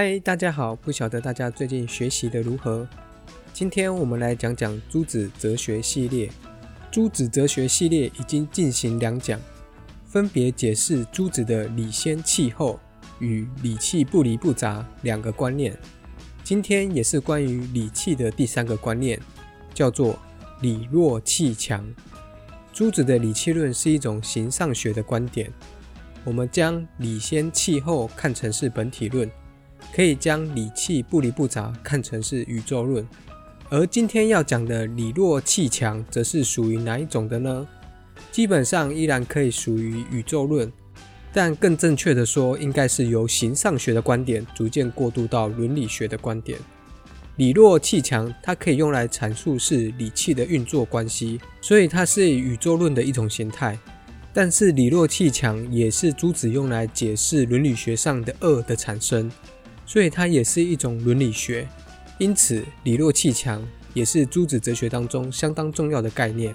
嗨，大家好！不晓得大家最近学习的如何？今天我们来讲讲诸子哲学系列。诸子哲学系列已经进行两讲，分别解释诸子的理先气后与理气不离不杂两个观念。今天也是关于理气的第三个观念，叫做理弱气强。诸子的理气论是一种形上学的观点。我们将理先气后看成是本体论。可以将理气不离不杂看成是宇宙论，而今天要讲的理弱气强，则是属于哪一种的呢？基本上依然可以属于宇宙论，但更正确的说，应该是由形上学的观点逐渐过渡到伦理学的观点。理弱气强，它可以用来阐述是理气的运作关系，所以它是宇宙论的一种形态。但是理弱气强也是诸子用来解释伦理学上的恶的产生。所以它也是一种伦理学，因此理弱气强也是诸子哲学当中相当重要的概念。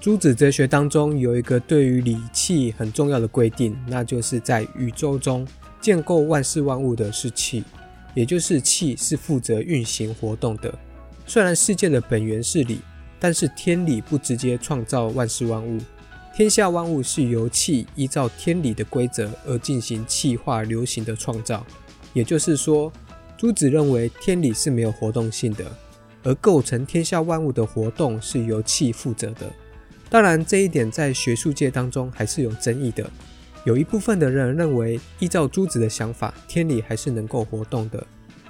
诸子哲学当中有一个对于理气很重要的规定，那就是在宇宙中建构万事万物的是气，也就是气是负责运行活动的。虽然世界的本源是理，但是天理不直接创造万事万物，天下万物是由气依照天理的规则而进行气化流行的创造。也就是说，朱子认为天理是没有活动性的，而构成天下万物的活动是由气负责的。当然，这一点在学术界当中还是有争议的。有一部分的人认为，依照朱子的想法，天理还是能够活动的，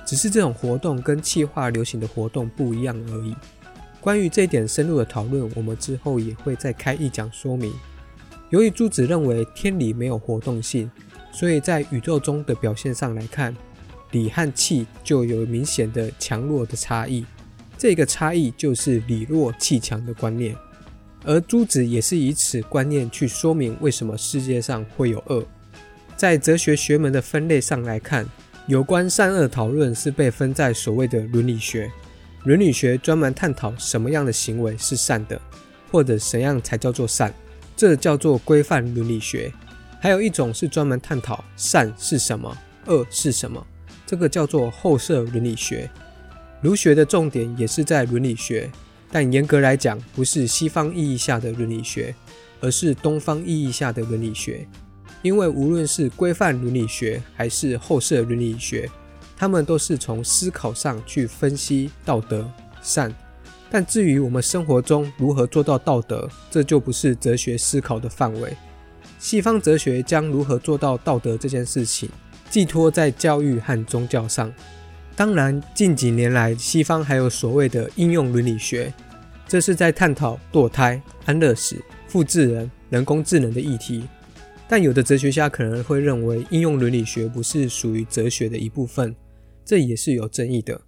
只是这种活动跟气化流行的活动不一样而已。关于这一点深入的讨论，我们之后也会再开一讲说明。由于朱子认为天理没有活动性。所以在宇宙中的表现上来看，理和气就有明显的强弱的差异。这个差异就是理弱气强的观念。而朱子也是以此观念去说明为什么世界上会有恶。在哲学学门的分类上来看，有关善恶讨论是被分在所谓的伦理学。伦理学专门探讨什么样的行为是善的，或者怎样才叫做善，这叫做规范伦理学。还有一种是专门探讨善是什么，恶是什么，这个叫做后设伦理学。儒学的重点也是在伦理学，但严格来讲，不是西方意义下的伦理学，而是东方意义下的伦理学。因为无论是规范伦理学还是后设伦理学，他们都是从思考上去分析道德善，但至于我们生活中如何做到道德，这就不是哲学思考的范围。西方哲学将如何做到道德这件事情寄托在教育和宗教上。当然，近几年来，西方还有所谓的应用伦理学，这是在探讨堕胎、安乐死、复制人、人工智能的议题。但有的哲学家可能会认为，应用伦理学不是属于哲学的一部分，这也是有争议的。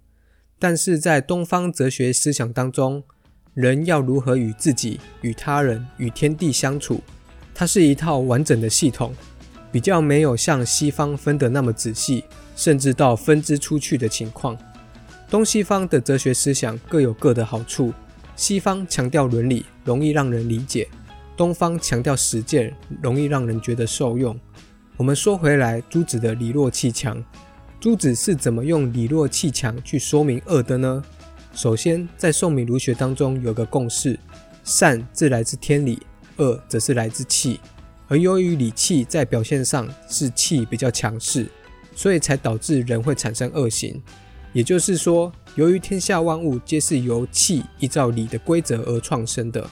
但是在东方哲学思想当中，人要如何与自己、与他人、与天地相处？它是一套完整的系统，比较没有像西方分得那么仔细，甚至到分支出去的情况。东西方的哲学思想各有各的好处，西方强调伦理，容易让人理解；东方强调实践，容易让人觉得受用。我们说回来，朱子的理弱气强，朱子是怎么用理弱气强去说明恶的呢？首先，在宋明儒学当中有个共识：善自来自天理。恶则是来自气，而由于理气在表现上是气比较强势，所以才导致人会产生恶行。也就是说，由于天下万物皆是由气依照理的规则而创生的，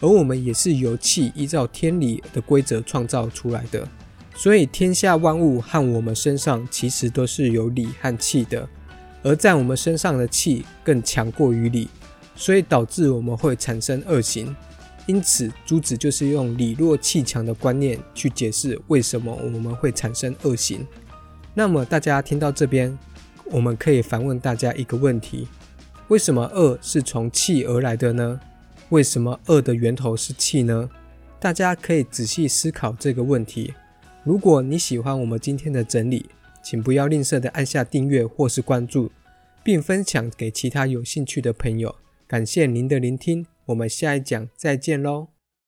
而我们也是由气依照天理的规则创造出来的，所以天下万物和我们身上其实都是有理和气的，而在我们身上的气更强过于理，所以导致我们会产生恶行。因此，朱子就是用理弱气强的观念去解释为什么我们会产生恶行。那么，大家听到这边，我们可以反问大家一个问题：为什么恶是从气而来的呢？为什么恶的源头是气呢？大家可以仔细思考这个问题。如果你喜欢我们今天的整理，请不要吝啬的按下订阅或是关注，并分享给其他有兴趣的朋友。感谢您的聆听。我们下一讲再见喽。